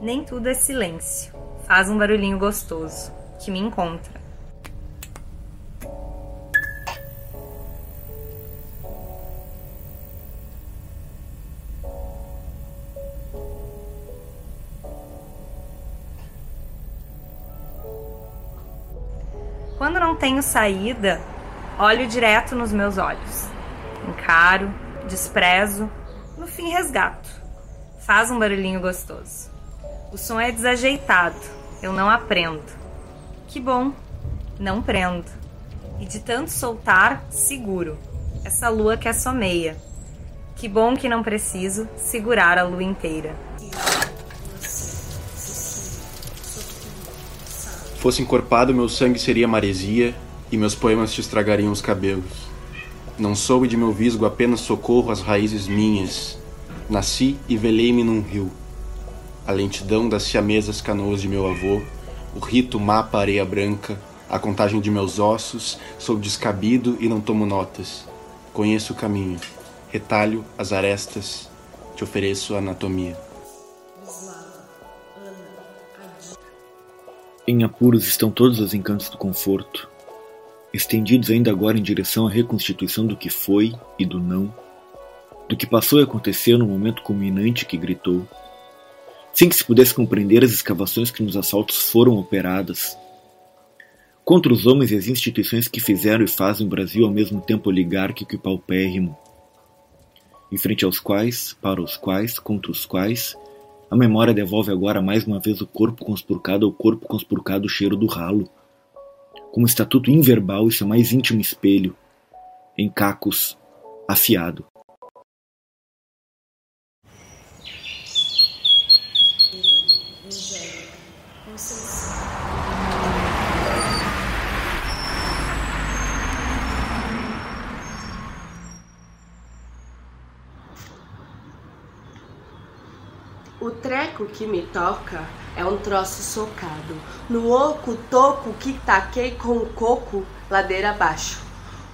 Nem tudo é silêncio. Faz um barulhinho gostoso que me encontra. Quando não tenho saída, olho direto nos meus olhos. Encaro, desprezo, no fim resgato. Faz um barulhinho gostoso. O som é desajeitado, eu não aprendo. Que bom, não prendo. E de tanto soltar, seguro. Essa lua que assomeia. Que bom que não preciso segurar a lua inteira. Fosse encorpado, meu sangue seria maresia e meus poemas te estragariam os cabelos. Não soube de meu visgo apenas socorro às raízes minhas. Nasci e velei-me num rio. A lentidão das siamesas canoas de meu avô, o rito mapa areia branca, a contagem de meus ossos, sou descabido e não tomo notas. Conheço o caminho, retalho as arestas, te ofereço a anatomia. Em apuros estão todos os encantos do conforto, estendidos ainda agora em direção à reconstituição do que foi e do não, do que passou e aconteceu no momento culminante que gritou, sem que se pudesse compreender as escavações que nos assaltos foram operadas, contra os homens e as instituições que fizeram e fazem o Brasil ao mesmo tempo oligárquico e paupérrimo, em frente aos quais, para os quais, contra os quais, a memória devolve agora mais uma vez o corpo conspurcado ao corpo conspurcado cheiro do ralo. Como estatuto inverbal e seu mais íntimo espelho, em cacos, afiado. O treco que me toca é um troço socado. No oco toco que taquei com o coco ladeira abaixo.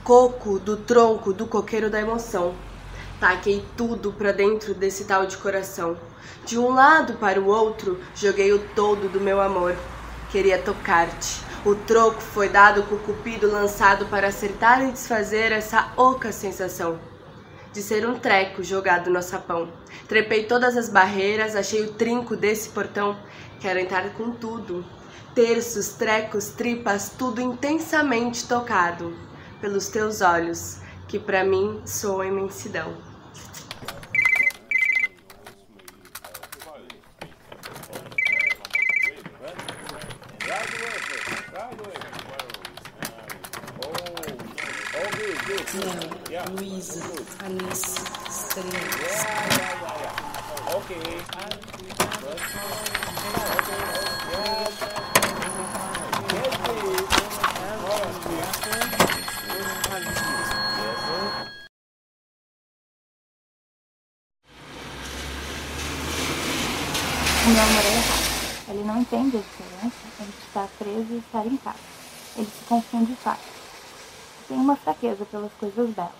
Coco do tronco do coqueiro da emoção. Taquei tudo pra dentro desse tal de coração. De um lado para o outro, joguei o todo do meu amor. Queria tocar-te. O troco foi dado com o cupido lançado para acertar e desfazer essa oca sensação de ser um treco jogado no sapão. Trepei todas as barreiras, achei o trinco desse portão. Quero entrar com tudo. Terços, trecos, tripas, tudo intensamente tocado pelos teus olhos, que para mim soam imensidão. Luísa, Anissa, Estrelas. O meu amor é errado. Ele não entende a diferença entre estar preso e estar em casa. Ele se confunde fácil. Tem uma fraqueza pelas coisas belas.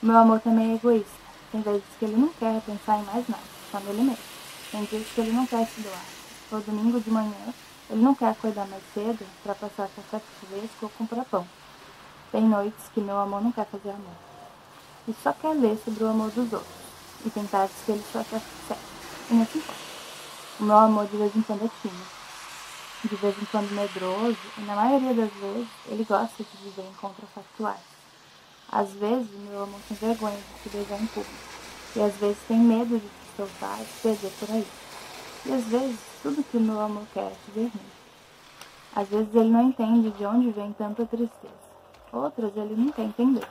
Meu amor também é egoísta. Tem vezes que ele não quer pensar em mais nada, só nele mesmo. Tem dias que ele não quer se doar. Todo domingo de manhã, ele não quer acordar mais cedo para passar café fresco ou comprar pão. Tem noites que meu amor não quer fazer amor. E só quer ler sobre o amor dos outros. E tem tardes que ele só quer sexo. E não se importa. O meu amor de vez em quando é tímido. De vez em quando medroso. E na maioria das vezes, ele gosta de viver em contrafactuais. Às vezes, meu amor tem vergonha de se beijar em público. E às vezes tem medo de se soltar e se perder por aí. E às vezes, tudo que o meu amor quer é te ver rir. Às vezes ele não entende de onde vem tanta tristeza. Outras ele não quer entender.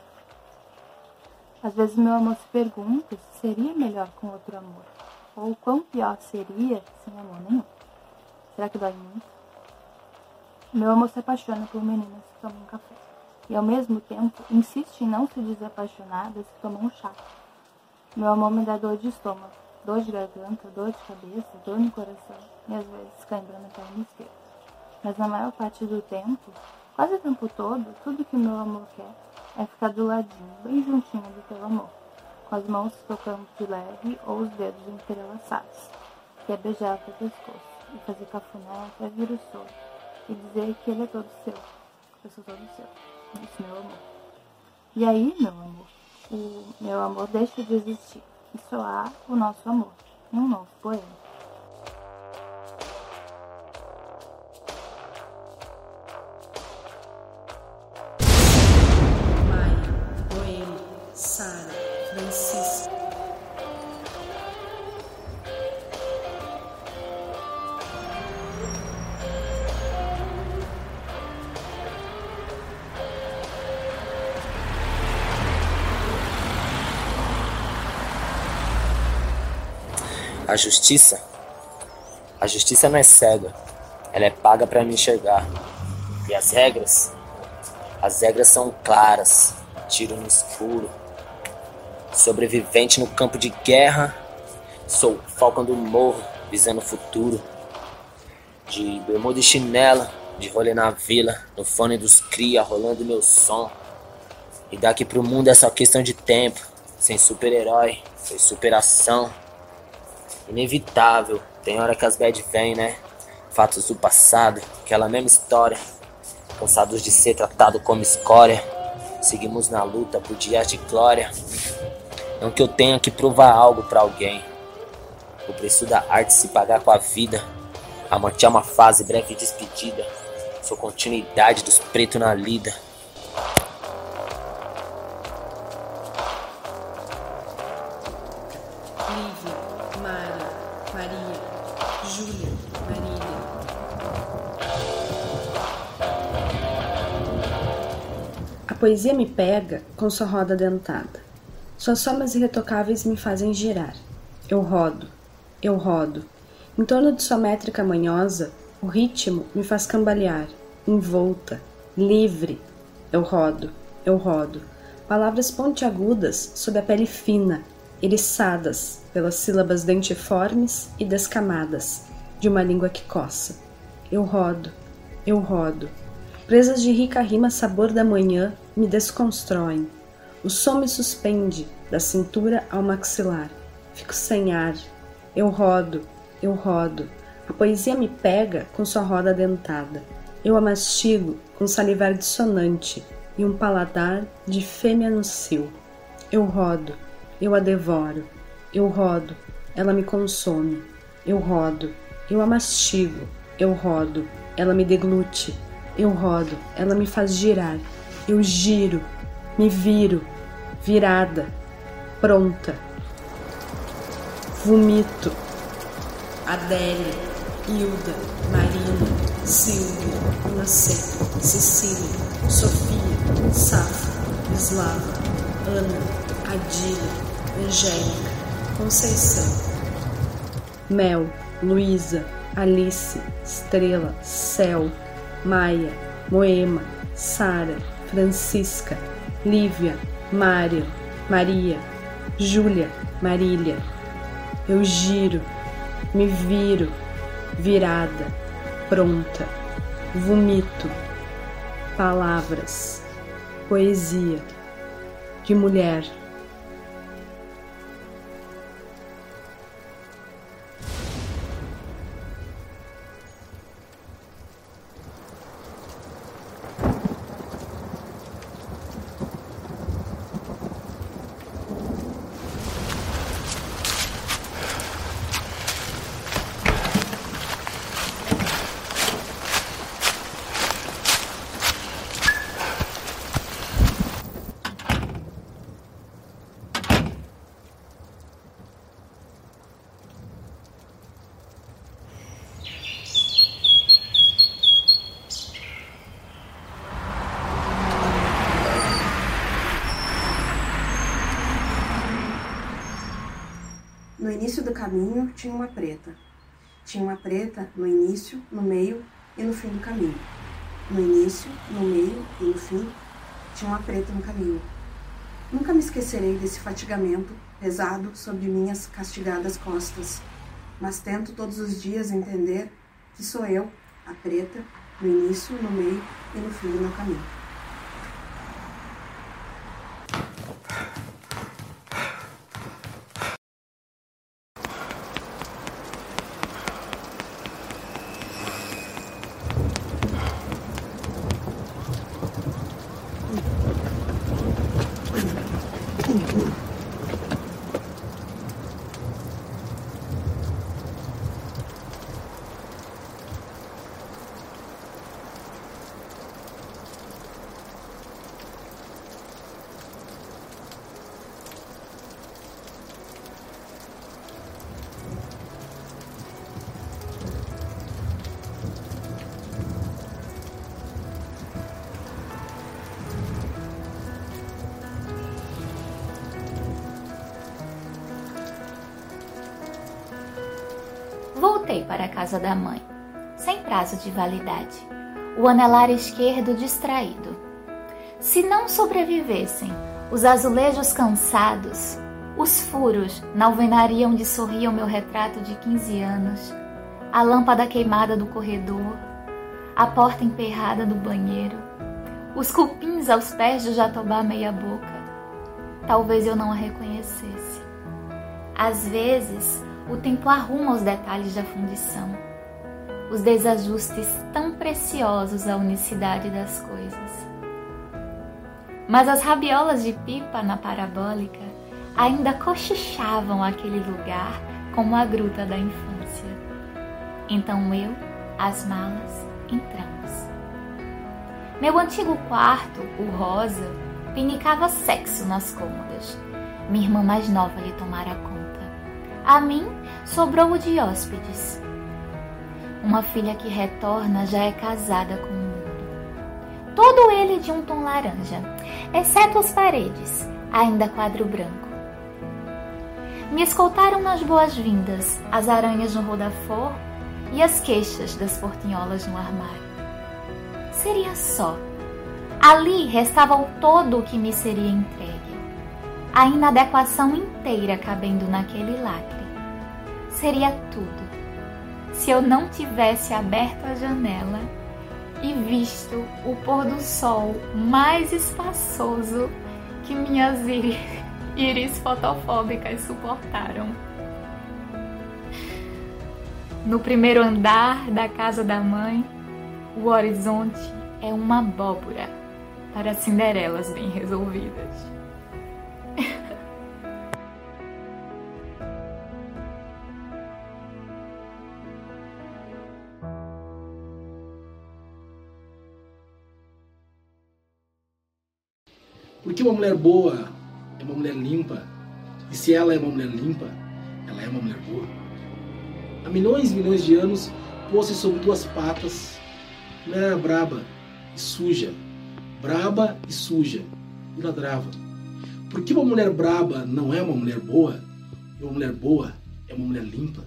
Às vezes meu amor se pergunta se seria melhor com outro amor. Ou quão pior seria sem amor nenhum. Será que dói muito? Meu amor se apaixona por meninas que tomam café e ao mesmo tempo insiste em não se desapaixonar das que tomam chá. Meu amor me dá dor de estômago, dor de garganta, dor de cabeça, dor no coração e às vezes cãibra na perna esquerda. Mas na maior parte do tempo, quase o tempo todo, tudo que meu amor quer é ficar do ladinho, bem juntinho do teu amor, com as mãos tocando de leve ou os dedos entrelaçados. que é beijar o seu pescoço e fazer cafuné até vir o sol e dizer que ele é todo seu. Eu sou todo seu. Disse meu amor. E aí, meu amor, o meu amor deixa de existir. E só há o nosso amor um novo poema. A justiça? A justiça não é cega. Ela é paga para me enxergar. E as regras? As regras são claras. Tiro no escuro. Sobrevivente no campo de guerra. Sou falcão do morro, visando o futuro. De bermuda e chinela, de rolê na vila, no fone dos cria, rolando meu som. E daqui pro mundo é só questão de tempo. Sem super-herói, sem superação inevitável. Tem hora que as bad vêm, né? Fatos do passado, aquela mesma história. Cansados de ser tratado como escória. Seguimos na luta por dias de glória. Não que eu tenha que provar algo para alguém. O preço da arte se pagar com a vida. A morte é uma fase, breve despedida. Sou continuidade dos pretos na lida. Poesia me pega com sua roda dentada. Suas somas irretocáveis me fazem girar. Eu rodo, eu rodo. Em torno de sua métrica manhosa, o ritmo me faz cambalear, envolta, livre. Eu rodo, eu rodo. Palavras pontiagudas sob a pele fina, eriçadas pelas sílabas dentiformes e descamadas de uma língua que coça. Eu rodo, eu rodo. Presas de rica rima sabor da manhã me desconstroem. O som me suspende da cintura ao maxilar. Fico sem ar. Eu rodo, eu rodo. A poesia me pega com sua roda dentada. Eu a mastigo com salivar dissonante e um paladar de fêmea no cio. Eu rodo, eu a devoro. Eu rodo, ela me consome. Eu rodo, eu a mastigo. Eu rodo, ela me deglute. Eu rodo, ela me faz girar. Eu giro, me viro, virada, pronta. Vomito. Adélia, Hilda, Marina, Silvia, Inocência, Cecília, Sofia, Safa, Eslava, Ana, Adília, Angélica, Conceição. Mel, Luísa, Alice, Estrela, Céu, Maia, Moema, Sara, Francisca, Lívia, Mário, Maria, Júlia, Marília. Eu giro, me viro, virada, pronta, vomito, palavras, poesia, de mulher. No início do caminho tinha uma preta. Tinha uma preta no início, no meio e no fim do caminho. No início, no meio e no fim, tinha uma preta no caminho. Nunca me esquecerei desse fatigamento pesado sobre minhas castigadas costas, mas tento todos os dias entender que sou eu, a preta, no início, no meio e no fim do meu caminho. Voltei para a casa da mãe, sem prazo de validade, o anelar esquerdo distraído. Se não sobrevivessem os azulejos cansados, os furos na alvenaria onde sorria o meu retrato de 15 anos, a lâmpada queimada do corredor, a porta emperrada do banheiro, os cupins aos pés do jatobá meia-boca, talvez eu não a reconhecesse. Às vezes, o tempo arruma os detalhes da fundição, os desajustes tão preciosos à unicidade das coisas. Mas as rabiolas de pipa na parabólica ainda cochichavam aquele lugar como a gruta da infância. Então eu, as malas, entramos. Meu antigo quarto, o rosa, pinicava sexo nas cômodas. Minha irmã mais nova lhe tomara conta. A mim sobrou o de hóspedes. Uma filha que retorna já é casada com o mundo. Todo ele de um tom laranja, exceto as paredes, ainda quadro branco. Me escoltaram nas boas-vindas as aranhas no rodafor e as queixas das portinholas no armário. Seria só. Ali restava o todo o que me seria entregue. A inadequação inteira cabendo naquele lacre. Seria tudo. Se eu não tivesse aberto a janela e visto o pôr do sol mais espaçoso que minhas íris fotofóbicas suportaram. No primeiro andar da casa da mãe, o horizonte é uma abóbora para Cinderelas bem resolvidas. Porque uma mulher boa é uma mulher limpa. E se ela é uma mulher limpa, ela é uma mulher boa. Há milhões e milhões de anos, pôs-se sobre duas patas. Mulher era braba e suja. Braba e suja. E ladrava. Porque uma mulher braba não é uma mulher boa, e uma mulher boa é uma mulher limpa.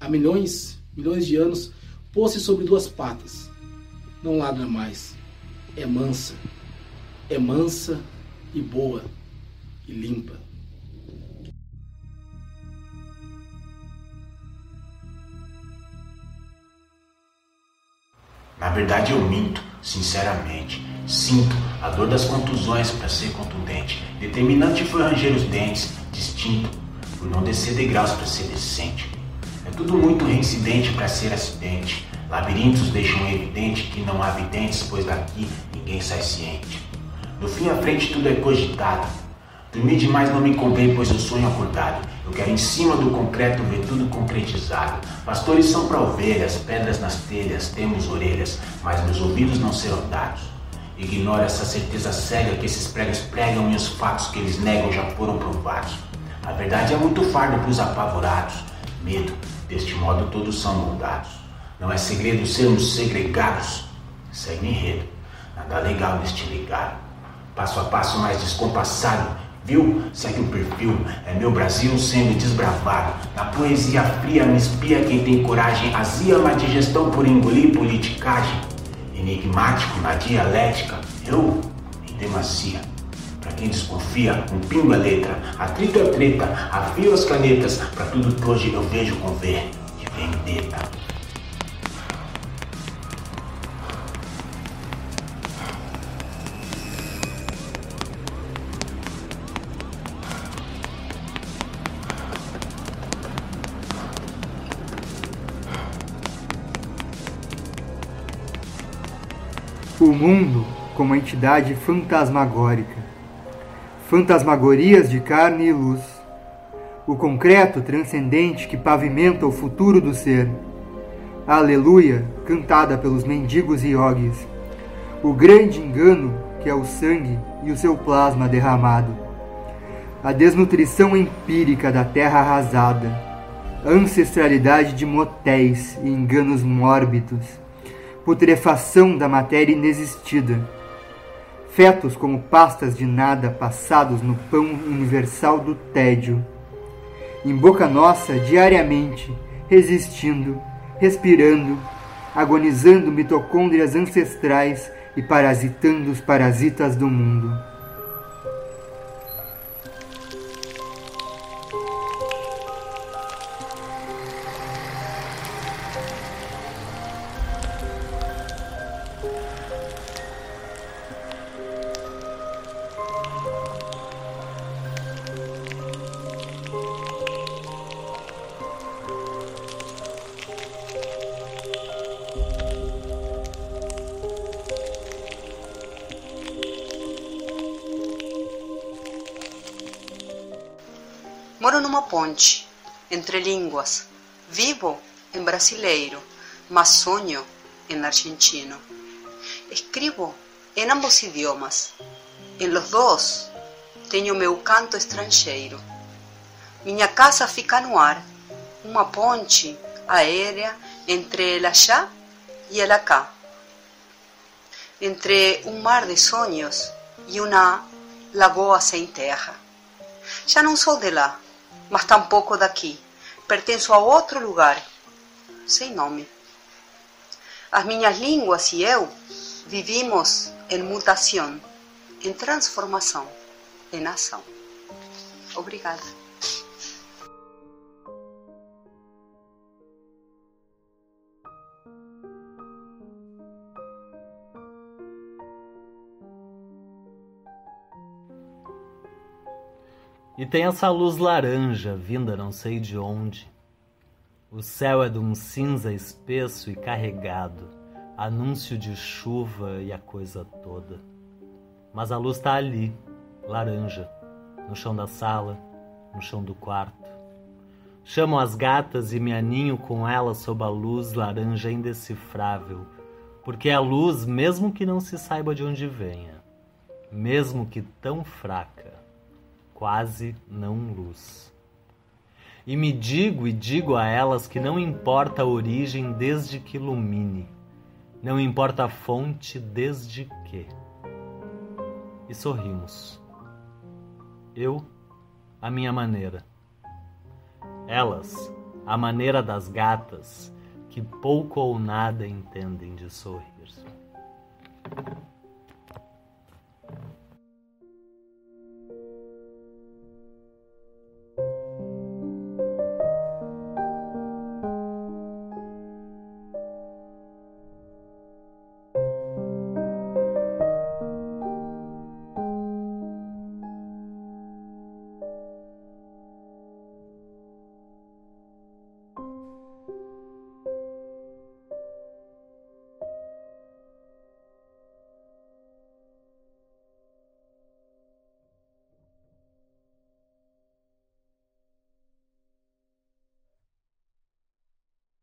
Há milhões, milhões de anos, pôs-se sobre duas patas. Não ladra mais. É mansa. É mansa e boa e limpa. Na verdade, eu minto, sinceramente. Sinto a dor das contusões para ser contundente. Determinante foi ranger os dentes, distinto, por não descer degraus para ser decente. É tudo muito reincidente para ser acidente. Labirintos deixam evidente que não há videntes, pois daqui ninguém sai ciente. No fim à frente tudo é cogitado. Dormir demais não me convém, pois eu sonho acordado. Eu quero em cima do concreto ver tudo concretizado. Pastores são para ovelhas, pedras nas telhas, temos orelhas, mas meus ouvidos não serão dados. Ignoro essa certeza cega que esses pregos pregam e os fatos que eles negam já foram provados. A verdade é muito fardo para os apavorados. Medo, deste modo todos são moldados. Não é segredo sermos segregados. Segue enredo, nada legal neste legado passo a passo mais descompassado. Viu? Segue o perfil, é meu Brasil sendo desbravado. Na poesia fria me espia quem tem coragem, azia de digestão por engolir politicagem. Enigmático na dialética, eu em demacia. Pra quem desconfia, um pingo é letra, atrito é treta, afio as canetas, pra tudo que hoje eu vejo com ver de vendetta. Mundo como entidade fantasmagórica, fantasmagorias de carne e luz, o concreto transcendente que pavimenta o futuro do ser, a aleluia cantada pelos mendigos e yogis, o grande engano que é o sangue e o seu plasma derramado, a desnutrição empírica da terra arrasada, a ancestralidade de motéis e enganos mórbidos, putrefação da matéria inexistida, fetos como pastas de nada passados no pão universal do tédio. Em boca nossa, diariamente, resistindo, respirando, agonizando mitocôndrias ancestrais e parasitando os parasitas do mundo. Numa ponte entre línguas. Vivo em brasileiro, mas sonho em argentino. Escribo em ambos idiomas. Em los dois tenho meu canto estrangeiro. Minha casa fica no ar, uma ponte aérea entre el allá e el acá. Entre um mar de sonhos e uma lagoa sem terra. Já não sou de lá, mas tampouco daqui. Pertenço a outro lugar, sem nome. As minhas línguas e eu vivimos em mutação, em transformação, em ação. Obrigada. E tem essa luz laranja vinda não sei de onde. O céu é de um cinza espesso e carregado, anúncio de chuva e a coisa toda. Mas a luz está ali, laranja, no chão da sala, no chão do quarto. Chamo as gatas e me aninho com elas sob a luz laranja indecifrável, porque é a luz, mesmo que não se saiba de onde venha, mesmo que tão fraca, quase não luz. E me digo e digo a elas que não importa a origem desde que ilumine, não importa a fonte desde que. E sorrimos. Eu, a minha maneira. Elas, a maneira das gatas, que pouco ou nada entendem de sorrir.